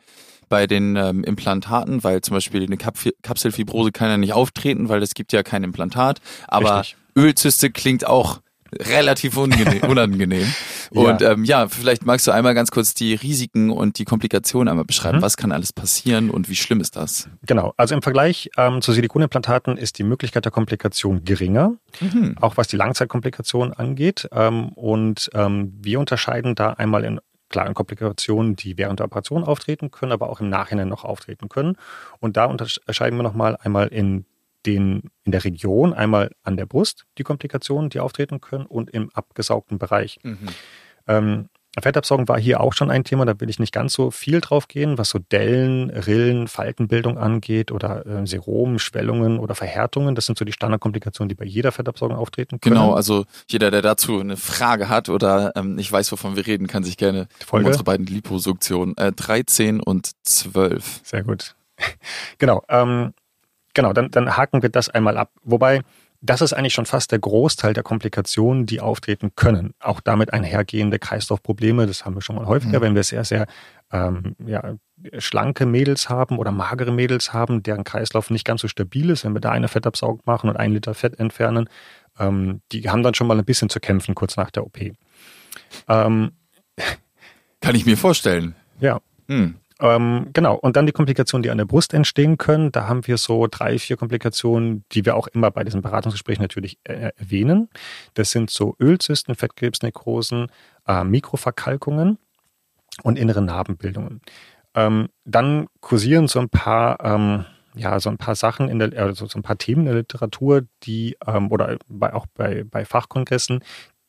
Speaker 1: bei den ähm, Implantaten, weil zum Beispiel eine Kap Kapselfibrose kann ja nicht auftreten, weil es gibt ja kein Implantat. Aber Richtig. Ölzyste klingt auch relativ unangenehm. [LAUGHS] Und ja. Ähm, ja, vielleicht magst du einmal ganz kurz die Risiken und die Komplikationen einmal beschreiben. Mhm. Was kann alles passieren und wie schlimm ist das?
Speaker 2: Genau, also im Vergleich ähm, zu Silikonimplantaten ist die Möglichkeit der Komplikation geringer, mhm. auch was die Langzeitkomplikation angeht. Ähm, und ähm, wir unterscheiden da einmal in klaren Komplikationen, die während der Operation auftreten können, aber auch im Nachhinein noch auftreten können. Und da unterscheiden wir nochmal einmal in den, in der Region, einmal an der Brust, die Komplikationen, die auftreten können, und im abgesaugten Bereich. Mhm. Ähm, Fettabsaugen war hier auch schon ein Thema, da will ich nicht ganz so viel drauf gehen, was so Dellen, Rillen, Faltenbildung angeht oder äh, Serum, Schwellungen oder Verhärtungen. Das sind so die Standardkomplikationen, die bei jeder Fettabsaugung auftreten
Speaker 1: können. Genau, also jeder, der dazu eine Frage hat oder ähm, nicht weiß, wovon wir reden, kann sich gerne Folge? um unsere beiden Liposuktionen äh, 13 und 12.
Speaker 2: Sehr gut. [LAUGHS] genau. Ähm, Genau, dann, dann haken wir das einmal ab. Wobei, das ist eigentlich schon fast der Großteil der Komplikationen, die auftreten können. Auch damit einhergehende Kreislaufprobleme, das haben wir schon mal häufiger, mhm. wenn wir sehr, sehr ähm, ja, schlanke Mädels haben oder magere Mädels haben, deren Kreislauf nicht ganz so stabil ist, wenn wir da eine Fettabsaugung machen und einen Liter Fett entfernen, ähm, die haben dann schon mal ein bisschen zu kämpfen kurz nach der OP. Ähm,
Speaker 1: Kann ich mir vorstellen.
Speaker 2: Ja. Hm. Ähm, genau, und dann die Komplikationen, die an der Brust entstehen können. Da haben wir so drei, vier Komplikationen, die wir auch immer bei diesen Beratungsgesprächen natürlich äh, erwähnen. Das sind so Ölzysten, Fettkrebsnekrosen, äh, Mikroverkalkungen und innere Narbenbildungen. Ähm, dann kursieren so ein paar, ähm, ja, so ein paar Sachen in der, also so ein paar Themen in der Literatur, die, ähm, oder bei, auch bei, bei Fachkongressen,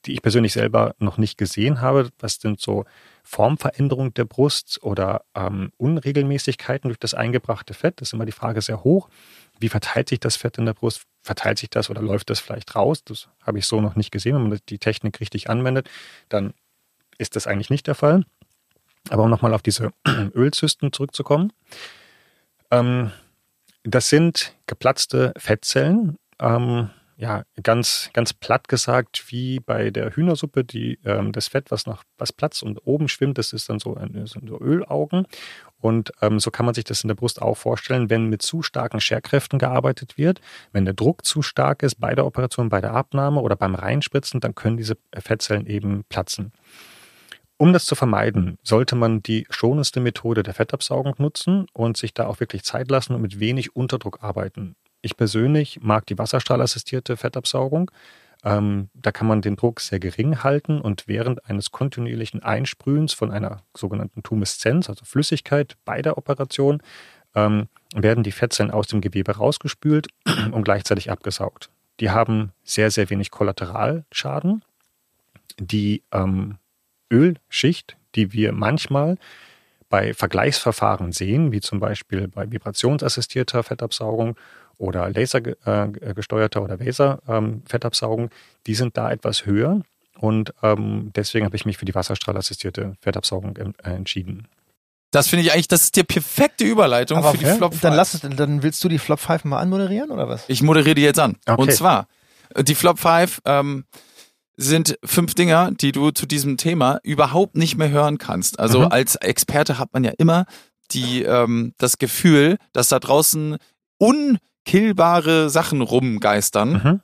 Speaker 2: die ich persönlich selber noch nicht gesehen habe. Was sind so Formveränderung der Brust oder ähm, Unregelmäßigkeiten durch das eingebrachte Fett? Das ist immer die Frage sehr hoch. Wie verteilt sich das Fett in der Brust? Verteilt sich das oder läuft das vielleicht raus? Das habe ich so noch nicht gesehen. Wenn man die Technik richtig anwendet, dann ist das eigentlich nicht der Fall. Aber um nochmal auf diese [CLEARS THROAT] Ölzysten zurückzukommen. Ähm, das sind geplatzte Fettzellen. Ähm, ja, ganz, ganz platt gesagt, wie bei der Hühnersuppe, die, ähm, das Fett, was nach, was Platz und oben schwimmt, das ist dann so, ein, sind so Ölaugen. Und ähm, so kann man sich das in der Brust auch vorstellen, wenn mit zu starken Scherkräften gearbeitet wird, wenn der Druck zu stark ist bei der Operation, bei der Abnahme oder beim Reinspritzen, dann können diese Fettzellen eben platzen. Um das zu vermeiden, sollte man die schonendste Methode der Fettabsaugung nutzen und sich da auch wirklich Zeit lassen und mit wenig Unterdruck arbeiten. Ich persönlich mag die wasserstrahlassistierte Fettabsaugung. Ähm, da kann man den Druck sehr gering halten und während eines kontinuierlichen Einsprühens von einer sogenannten Tumeszenz, also Flüssigkeit bei der Operation, ähm, werden die Fettzellen aus dem Gewebe rausgespült [CLEARS THROAT] und gleichzeitig abgesaugt. Die haben sehr, sehr wenig Kollateralschaden. Die ähm, Ölschicht, die wir manchmal bei Vergleichsverfahren sehen, wie zum Beispiel bei vibrationsassistierter Fettabsaugung oder lasergesteuerter oder Laser-Fettabsaugung, ähm, die sind da etwas höher. Und ähm, deswegen habe ich mich für die wasserstrahlassistierte Fettabsaugung äh, entschieden.
Speaker 1: Das finde ich eigentlich, das ist die perfekte Überleitung Aber für die ja? Flop 5.
Speaker 3: Dann, lass es, dann willst du die Flop 5 mal anmoderieren oder was?
Speaker 1: Ich moderiere die jetzt an. Okay. Und zwar, die Flop 5 ähm, sind fünf Dinger, die du zu diesem Thema überhaupt nicht mehr hören kannst. Also mhm. als Experte hat man ja immer die, ähm, das Gefühl, dass da draußen unkillbare Sachen rumgeistern. Mhm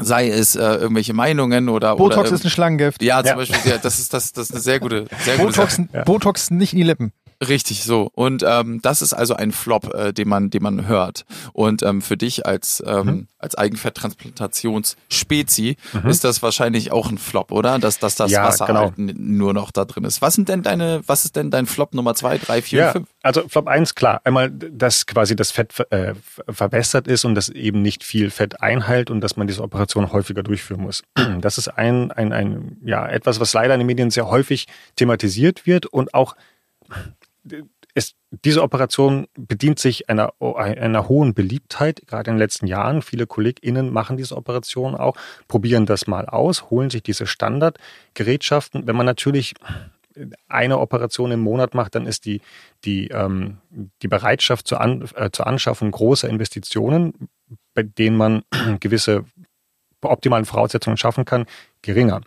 Speaker 1: sei es äh, irgendwelche Meinungen oder
Speaker 3: Botox
Speaker 1: oder,
Speaker 3: ist ein Schlangengift.
Speaker 1: Ja, zum ja. Beispiel, ja, das ist das, das ist eine sehr gute, sehr
Speaker 3: Botox,
Speaker 1: gute
Speaker 3: Sache. Botox nicht in die Lippen.
Speaker 1: Richtig so. Und ähm, das ist also ein Flop, äh, den man, den man hört. Und ähm, für dich als ähm, mhm. als Eigenfetttransplantationsspezi mhm. ist das wahrscheinlich auch ein Flop, oder? Dass, dass das ja, Wasser genau. halt nur noch da drin ist. Was sind denn deine, was ist denn dein Flop Nummer zwei, drei, vier, ja, fünf?
Speaker 2: Also Flop eins klar. Einmal, dass quasi das Fett äh, verbessert ist und dass eben nicht viel Fett einhält und dass man diese Operation häufiger durchführen muss. [CLEARS THROAT] Das ist ein, ein, ein ja etwas, was leider in den Medien sehr häufig thematisiert wird und auch es, diese Operation bedient sich einer, einer hohen Beliebtheit, gerade in den letzten Jahren. Viele KollegInnen machen diese Operation auch, probieren das mal aus, holen sich diese Standardgerätschaften. Wenn man natürlich eine Operation im Monat macht, dann ist die, die, ähm, die Bereitschaft zur, An äh, zur Anschaffung großer Investitionen, bei denen man gewisse optimalen Voraussetzungen schaffen kann, geringer.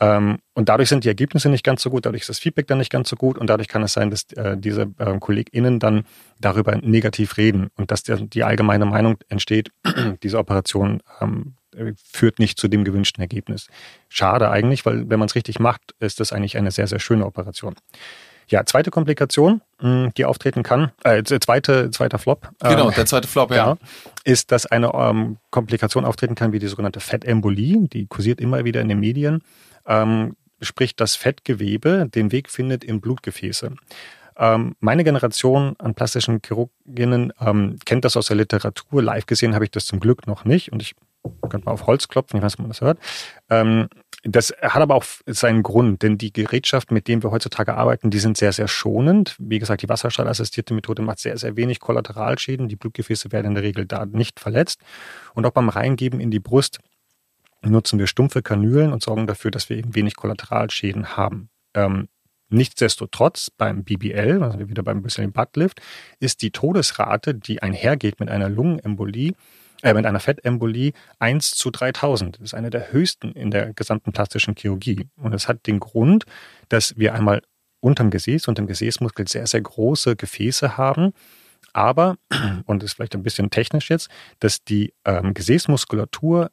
Speaker 2: Ähm, und dadurch sind die Ergebnisse nicht ganz so gut, dadurch ist das Feedback dann nicht ganz so gut und dadurch kann es sein, dass äh, diese äh, KollegInnen dann darüber negativ reden und dass die allgemeine Meinung entsteht, [CLEARS THROAT] diese Operation ähm, führt nicht zu dem gewünschten Ergebnis. Schade eigentlich, weil wenn man es richtig macht, ist das eigentlich eine sehr, sehr schöne Operation. Ja, zweite Komplikation, hm, die auftreten kann, äh, zweite, zweiter Flop.
Speaker 1: Genau, der zweite Flop, ja. ja.
Speaker 2: Ist, dass eine ähm, Komplikation auftreten kann wie die sogenannte Fettembolie, die kursiert immer wieder in den Medien ähm, sprich das Fettgewebe den Weg findet in Blutgefäße. Ähm, meine Generation an plastischen Chirurginnen ähm, kennt das aus der Literatur. Live gesehen habe ich das zum Glück noch nicht und ich könnte mal auf Holz klopfen, ich weiß nicht, ob man das hört. Ähm, das hat aber auch seinen Grund, denn die Gerätschaften, mit denen wir heutzutage arbeiten, die sind sehr, sehr schonend. Wie gesagt, die wasserstrahlassistierte Methode macht sehr, sehr wenig Kollateralschäden. Die Blutgefäße werden in der Regel da nicht verletzt. Und auch beim Reingeben in die Brust nutzen wir stumpfe Kanülen und sorgen dafür, dass wir eben wenig Kollateralschäden haben. Ähm, nichtsdestotrotz beim BBL, also wieder beim Brazilian Buttlift, ist die Todesrate, die einhergeht mit einer Lungenembolie, äh, mit einer Fettembolie 1 zu 3000. Das ist eine der höchsten in der gesamten plastischen Chirurgie. Und das hat den Grund, dass wir einmal unterm Gesäß, unterm Gesäßmuskel sehr, sehr große Gefäße haben. Aber, [CLEARS THROAT] und das ist vielleicht ein bisschen technisch jetzt, dass die ähm, Gesäßmuskulatur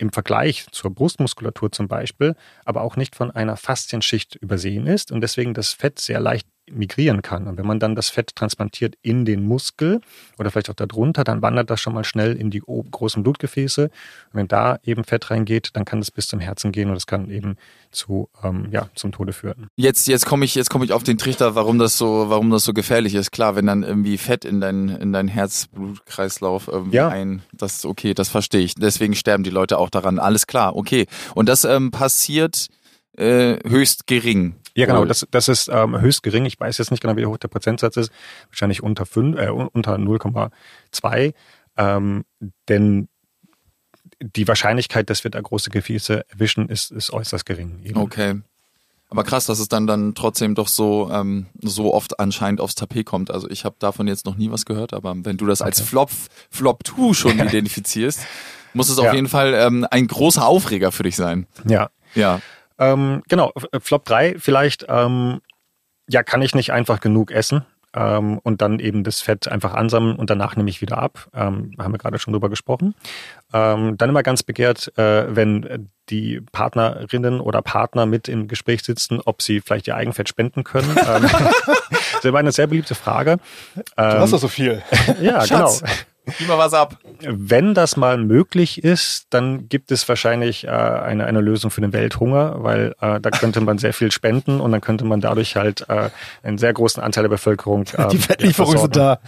Speaker 2: im Vergleich zur Brustmuskulatur zum Beispiel, aber auch nicht von einer Faszienschicht übersehen ist und deswegen das Fett sehr leicht migrieren kann. Und wenn man dann das Fett transplantiert in den Muskel oder vielleicht auch darunter, dann wandert das schon mal schnell in die großen Blutgefäße. Und wenn da eben Fett reingeht, dann kann das bis zum Herzen gehen und das kann eben zu, ähm, ja, zum Tode führen.
Speaker 1: Jetzt, jetzt komme ich, jetzt komme ich auf den Trichter, warum das so, warum das so gefährlich ist. Klar, wenn dann irgendwie Fett in dein, in dein Herzblutkreislauf irgendwie ja. ein, das ist okay, das verstehe ich. Deswegen sterben die Leute auch daran. Alles klar, okay. Und das ähm, passiert äh, höchst gering.
Speaker 2: Ja, genau, das, das ist ähm, höchst gering. Ich weiß jetzt nicht genau, wie hoch der Prozentsatz ist. Wahrscheinlich unter, äh, unter 0,2. Ähm, denn die Wahrscheinlichkeit, dass wir da große Gefäße erwischen, ist, ist äußerst gering.
Speaker 1: Eben. Okay. Aber krass, dass es dann dann trotzdem doch so ähm, so oft anscheinend aufs Tapet kommt. Also ich habe davon jetzt noch nie was gehört, aber wenn du das okay. als Flop Flop 2 schon [LAUGHS] identifizierst, muss es ja. auf jeden Fall ähm, ein großer Aufreger für dich sein.
Speaker 2: Ja.
Speaker 1: Ja.
Speaker 2: Ähm, genau, Flop 3 vielleicht, ähm, ja, kann ich nicht einfach genug essen ähm, und dann eben das Fett einfach ansammeln und danach nehme ich wieder ab. Ähm, haben wir gerade schon drüber gesprochen. Ähm, dann immer ganz begehrt, äh, wenn die Partnerinnen oder Partner mit im Gespräch sitzen, ob sie vielleicht ihr Eigenfett spenden können. [LAUGHS] ähm, das war eine sehr beliebte Frage.
Speaker 3: du hast doch so viel. [LAUGHS]
Speaker 2: ja,
Speaker 1: Schatz, genau. Gib mal was ab.
Speaker 2: wenn das mal möglich ist, dann gibt es wahrscheinlich äh, eine, eine Lösung für den Welthunger, weil äh, da könnte man sehr viel spenden und dann könnte man dadurch halt äh, einen sehr großen Anteil der Bevölkerung. [LAUGHS]
Speaker 3: Ähm, Die Fettlieferungen ja, sind da.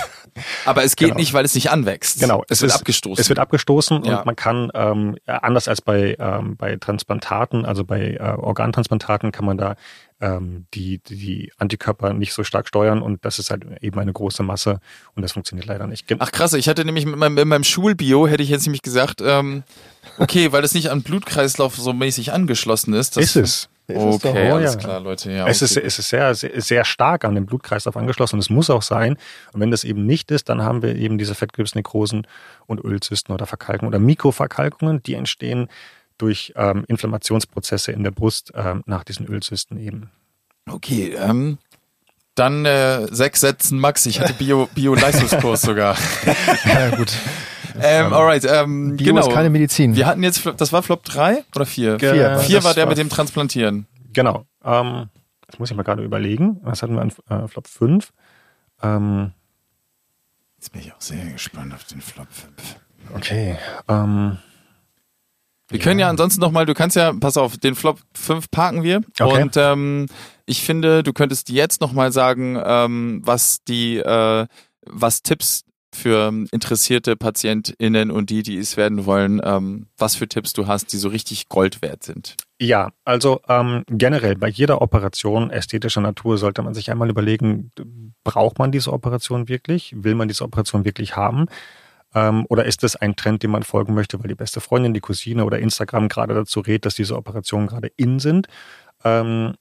Speaker 3: [LAUGHS]
Speaker 1: Aber es geht genau. nicht, weil es nicht anwächst.
Speaker 2: Genau.
Speaker 1: Es, es wird ist, abgestoßen.
Speaker 2: Es wird abgestoßen ja. und man kann, ähm, anders als bei, ähm, bei Transplantaten, also bei äh, Organtransplantaten, kann man da ähm, die, die Antikörper nicht so stark steuern und das ist halt eben eine große Masse und das funktioniert leider nicht.
Speaker 1: Ach krass, ich hatte nämlich mit meinem, in meinem Schulbio, hätte ich jetzt nämlich gesagt, ähm, okay, weil das nicht an Blutkreislauf so mäßig angeschlossen ist.
Speaker 2: ist es.
Speaker 1: Okay, alles klar, Leute. Ja,
Speaker 2: es,
Speaker 1: okay.
Speaker 2: ist, es ist sehr, sehr, sehr stark an den Blutkreislauf angeschlossen und es muss auch sein. Und wenn das eben nicht ist, dann haben wir eben diese Fettgewebsnekrosen und Ölzysten oder Verkalkungen oder Mikroverkalkungen, die entstehen durch ähm, Inflammationsprozesse in der Brust ähm, nach diesen Ölzysten eben.
Speaker 1: Okay, ähm, dann äh, sechs Sätzen Max. Ich hatte Bio, Bio-Leistungskurs sogar. [LAUGHS]
Speaker 3: ja, gut. [LAUGHS]
Speaker 1: Ähm, alright, ähm,
Speaker 3: Bio
Speaker 1: genau.
Speaker 3: ist keine Medizin.
Speaker 1: Wir hatten jetzt, das war Flop 3 oder 4?
Speaker 3: 4.
Speaker 1: 4 war der mit dem Transplantieren.
Speaker 2: Genau. Ähm, das muss ich mal gerade überlegen. Was hatten wir an äh, Flop 5? Ähm,
Speaker 1: jetzt bin ich auch sehr gespannt auf den Flop 5.
Speaker 2: Okay. Ähm,
Speaker 1: wir ja. können ja ansonsten nochmal, du kannst ja, pass auf, den Flop 5 parken wir. Okay. Und ähm, ich finde, du könntest jetzt nochmal sagen, ähm, was die, äh, was Tipps für interessierte PatientInnen und die, die es werden wollen, ähm, was für Tipps du hast, die so richtig Gold wert sind.
Speaker 2: Ja, also ähm, generell bei jeder Operation ästhetischer Natur sollte man sich einmal überlegen, braucht man diese Operation wirklich? Will man diese Operation wirklich haben? Ähm, oder ist es ein Trend, dem man folgen möchte, weil die beste Freundin, die Cousine oder Instagram gerade dazu rät, dass diese Operationen gerade in sind? Ähm,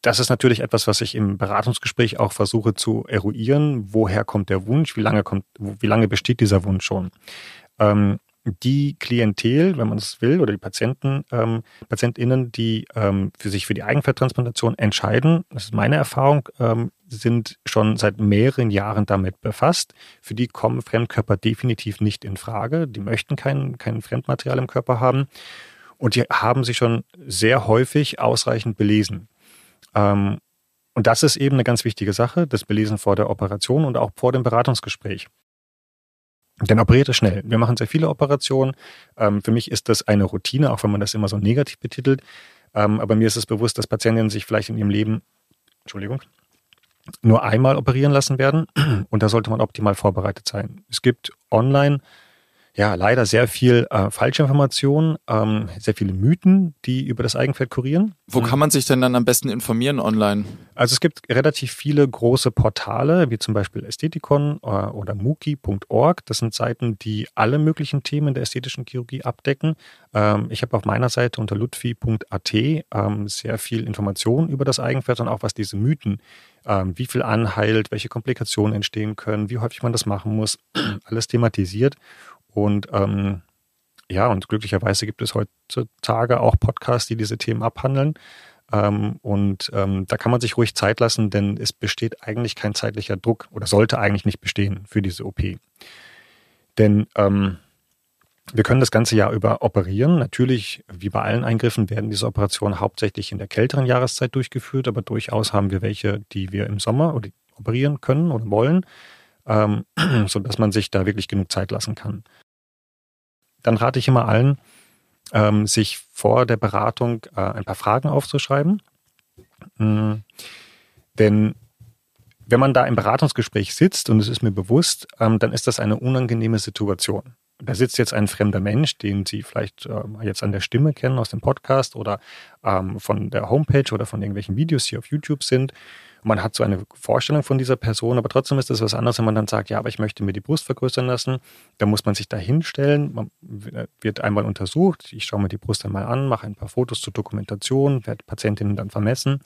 Speaker 2: das ist natürlich etwas, was ich im Beratungsgespräch auch versuche zu eruieren. Woher kommt der Wunsch? Wie lange kommt, wie lange besteht dieser Wunsch schon? Ähm, die Klientel, wenn man es will, oder die Patienten, ähm, PatientInnen, die ähm, für sich für die Eigenfetttransplantation entscheiden, das ist meine Erfahrung, ähm, sind schon seit mehreren Jahren damit befasst. Für die kommen Fremdkörper definitiv nicht in Frage. Die möchten kein, kein Fremdmaterial im Körper haben. Und die haben sich schon sehr häufig ausreichend belesen. Ähm, und das ist eben eine ganz wichtige Sache, das Belesen vor der Operation und auch vor dem Beratungsgespräch. Denn operiert es schnell. Wir machen sehr viele Operationen. Ähm, für mich ist das eine Routine, auch wenn man das immer so negativ betitelt. Ähm, aber mir ist es bewusst, dass Patientinnen sich vielleicht in ihrem Leben, Entschuldigung, nur einmal operieren lassen werden. Und da sollte man optimal vorbereitet sein. Es gibt online ja leider sehr viel äh, Falschinformationen, ähm, sehr viele Mythen, die über das Eigenfeld kurieren.
Speaker 1: Wo kann man sich denn dann am besten informieren online?
Speaker 2: Also es gibt relativ viele große Portale, wie zum Beispiel Ästhetikon äh, oder Muki.org. Das sind Seiten, die alle möglichen Themen der ästhetischen Chirurgie abdecken. Ähm, ich habe auf meiner Seite unter ludfi.at ähm, sehr viel Informationen über das Eigenfeld und auch was diese Mythen, ähm, wie viel anheilt, welche Komplikationen entstehen können, wie häufig man das machen muss, [CLEARS THROAT] alles thematisiert. Und ähm, ja, und glücklicherweise gibt es heutzutage auch Podcasts, die diese Themen abhandeln. Ähm, und ähm, da kann man sich ruhig Zeit lassen, denn es besteht eigentlich kein zeitlicher Druck oder sollte eigentlich nicht bestehen für diese OP. Denn ähm, wir können das ganze Jahr über operieren. Natürlich, wie bei allen Eingriffen, werden diese Operationen hauptsächlich in der kälteren Jahreszeit durchgeführt, aber durchaus haben wir welche, die wir im Sommer operieren können oder wollen, ähm, [CLEARS THROAT] sodass man sich da wirklich genug Zeit lassen kann dann rate ich immer allen, ähm, sich vor der Beratung äh, ein paar Fragen aufzuschreiben. Mhm. Denn wenn man da im Beratungsgespräch sitzt und es ist mir bewusst, ähm, dann ist das eine unangenehme Situation. Da sitzt jetzt ein fremder Mensch, den Sie vielleicht äh, jetzt an der Stimme kennen aus dem Podcast oder ähm, von der Homepage oder von irgendwelchen Videos, die auf YouTube sind man hat so eine Vorstellung von dieser Person, aber trotzdem ist es was anderes, wenn man dann sagt, ja, aber ich möchte mir die Brust vergrößern lassen. Da muss man sich da hinstellen, man wird einmal untersucht, ich schaue mir die Brust einmal an, mache ein paar Fotos zur Dokumentation, werde Patientinnen dann vermessen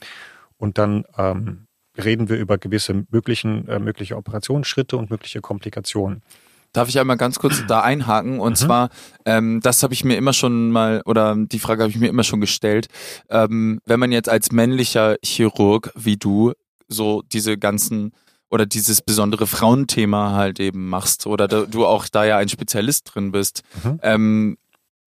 Speaker 2: und dann ähm, reden wir über gewisse möglichen, äh, mögliche Operationsschritte und mögliche Komplikationen.
Speaker 1: Darf ich einmal ganz kurz da einhaken? Und mhm. zwar, ähm, das habe ich mir immer schon mal, oder die Frage habe ich mir immer schon gestellt, ähm, wenn man jetzt als männlicher Chirurg wie du so diese ganzen oder dieses besondere Frauenthema halt eben machst oder da, du auch da ja ein Spezialist drin bist. Mhm. Ähm,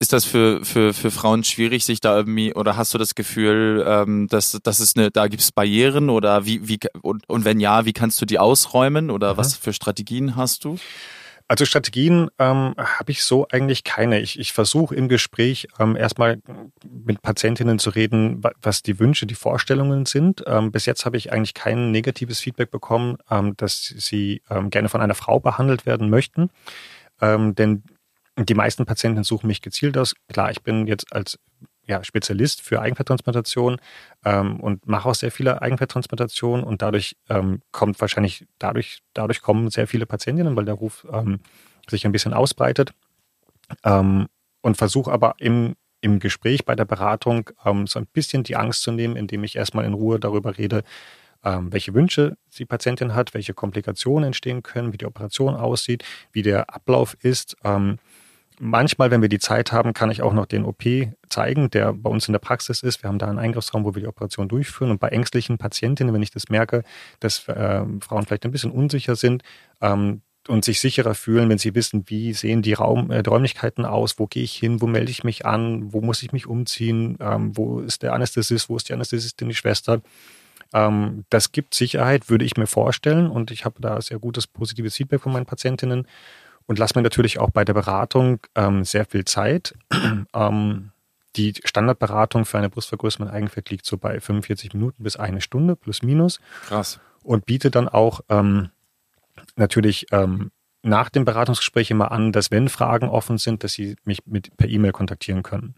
Speaker 1: ist das für, für, für Frauen schwierig, sich da irgendwie, oder hast du das Gefühl, ähm, dass, dass es eine, da gibt es Barrieren oder wie, wie und, und wenn ja, wie kannst du die ausräumen oder mhm. was für Strategien hast du?
Speaker 2: Also Strategien ähm, habe ich so eigentlich keine. Ich, ich versuche im Gespräch ähm, erstmal mit Patientinnen zu reden, was die Wünsche, die Vorstellungen sind. Ähm, bis jetzt habe ich eigentlich kein negatives Feedback bekommen, ähm, dass sie ähm, gerne von einer Frau behandelt werden möchten. Ähm, denn die meisten Patienten suchen mich gezielt aus. Klar, ich bin jetzt als ja, Spezialist für Eigenfetttransplantation ähm, und mache auch sehr viele Eigenfetttransplantationen und dadurch ähm, kommt wahrscheinlich, dadurch, dadurch kommen sehr viele Patientinnen, weil der Ruf ähm, sich ein bisschen ausbreitet ähm, und versuche aber im, im Gespräch bei der Beratung ähm, so ein bisschen die Angst zu nehmen, indem ich erstmal in Ruhe darüber rede, ähm, welche Wünsche die Patientin hat, welche Komplikationen entstehen können, wie die Operation aussieht, wie der Ablauf ist. Ähm, manchmal, wenn wir die Zeit haben, kann ich auch noch den OP zeigen, der bei uns in der Praxis ist. Wir haben da einen Eingriffsraum, wo wir die Operation durchführen. Und bei ängstlichen Patientinnen, wenn ich das merke, dass äh, Frauen vielleicht ein bisschen unsicher sind, ähm, und sich sicherer fühlen, wenn sie wissen, wie sehen die, Raum, äh, die Räumlichkeiten aus, wo gehe ich hin, wo melde ich mich an, wo muss ich mich umziehen, ähm, wo ist der Anästhesist, wo ist die Anästhesistin, die Schwester. Ähm, das gibt Sicherheit, würde ich mir vorstellen und ich habe da sehr gutes positives Feedback von meinen Patientinnen und lasse mir natürlich auch bei der Beratung ähm, sehr viel Zeit. [CLEARS THROAT] ähm, die Standardberatung für eine Brustvergrößerung mit Eigenfett liegt so bei 45 Minuten bis eine Stunde plus minus.
Speaker 1: Krass.
Speaker 2: Und biete dann auch ähm, natürlich ähm, nach dem Beratungsgespräch immer an, dass wenn Fragen offen sind, dass sie mich mit per E-Mail kontaktieren können.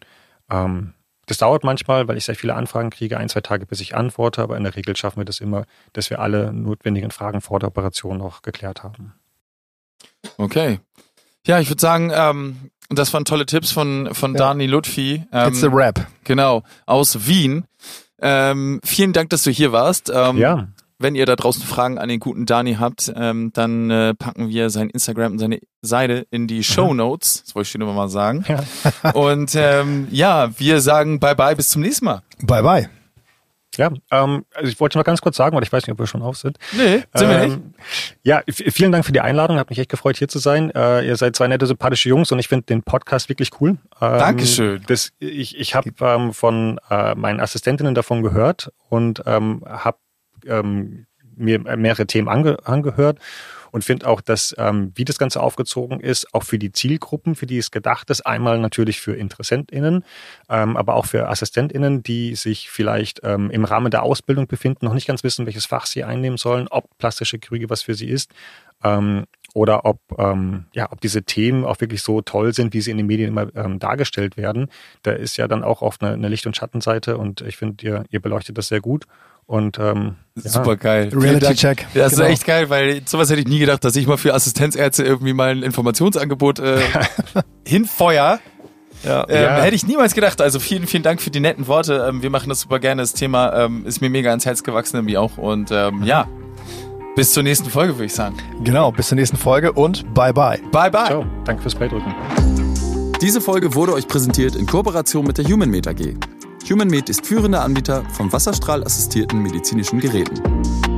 Speaker 2: Ähm, das dauert manchmal, weil ich sehr viele Anfragen kriege, ein, zwei Tage, bis ich antworte, aber in der Regel schaffen wir das immer, dass wir alle notwendigen Fragen vor der Operation noch geklärt haben.
Speaker 1: Okay. Ja, ich würde sagen, ähm, das waren tolle Tipps von, von ja. Dani Lutfi.
Speaker 3: Ähm, It's a rap.
Speaker 1: Genau, aus Wien. Ähm, vielen Dank, dass du hier warst. Ähm,
Speaker 2: ja.
Speaker 1: Wenn ihr da draußen Fragen an den guten Dani habt, ähm, dann äh, packen wir sein Instagram und seine Seite in die Show Notes. Das wollte ich dir nochmal sagen. Ja. und ähm, ja, wir sagen bye bye, bis zum nächsten Mal.
Speaker 3: Bye bye.
Speaker 2: Ja, ähm, also ich wollte noch ganz kurz sagen, weil ich weiß nicht, ob wir schon auf sind.
Speaker 1: Nee, sind ähm, wir nicht.
Speaker 2: Ja, vielen Dank für die Einladung. Hat mich echt gefreut, hier zu sein. Äh, ihr seid zwei nette, sympathische Jungs und ich finde den Podcast wirklich cool.
Speaker 1: Ähm, Dankeschön.
Speaker 2: Das, ich ich habe ähm, von äh, meinen Assistentinnen davon gehört und ähm, habe ähm, mir mehrere Themen ange angehört und finde auch, dass ähm, wie das Ganze aufgezogen ist, auch für die Zielgruppen, für die es gedacht ist, einmal natürlich für InteressentInnen, ähm, aber auch für AssistentInnen, die sich vielleicht ähm, im Rahmen der Ausbildung befinden, noch nicht ganz wissen, welches Fach sie einnehmen sollen, ob plastische Chirurgie was für sie ist. Ähm, oder ob, ähm, ja, ob diese Themen auch wirklich so toll sind, wie sie in den Medien immer ähm, dargestellt werden. Da ist ja dann auch oft eine, eine Licht- und Schattenseite und ich finde, ihr, ihr beleuchtet das sehr gut. Und ähm,
Speaker 1: ja. super geil.
Speaker 3: Reality Check.
Speaker 1: Ja, das genau. ist echt geil, weil sowas hätte ich nie gedacht, dass ich mal für Assistenzärzte irgendwie mal ein Informationsangebot äh, [LAUGHS] hinfeuer. Ja. Ähm, ja. Hätte ich niemals gedacht. Also vielen, vielen Dank für die netten Worte. Ähm, wir machen das super gerne. Das Thema ähm, ist mir mega ans Herz gewachsen, irgendwie auch. Und ähm, ja, bis zur nächsten Folge, würde ich sagen.
Speaker 3: Genau, bis zur nächsten Folge und bye bye.
Speaker 1: Bye bye.
Speaker 2: Ciao. Danke fürs Playdrücken.
Speaker 1: Diese Folge wurde euch präsentiert in Kooperation mit der Human Meta G. HumanMed ist führender Anbieter von wasserstrahlassistierten medizinischen Geräten.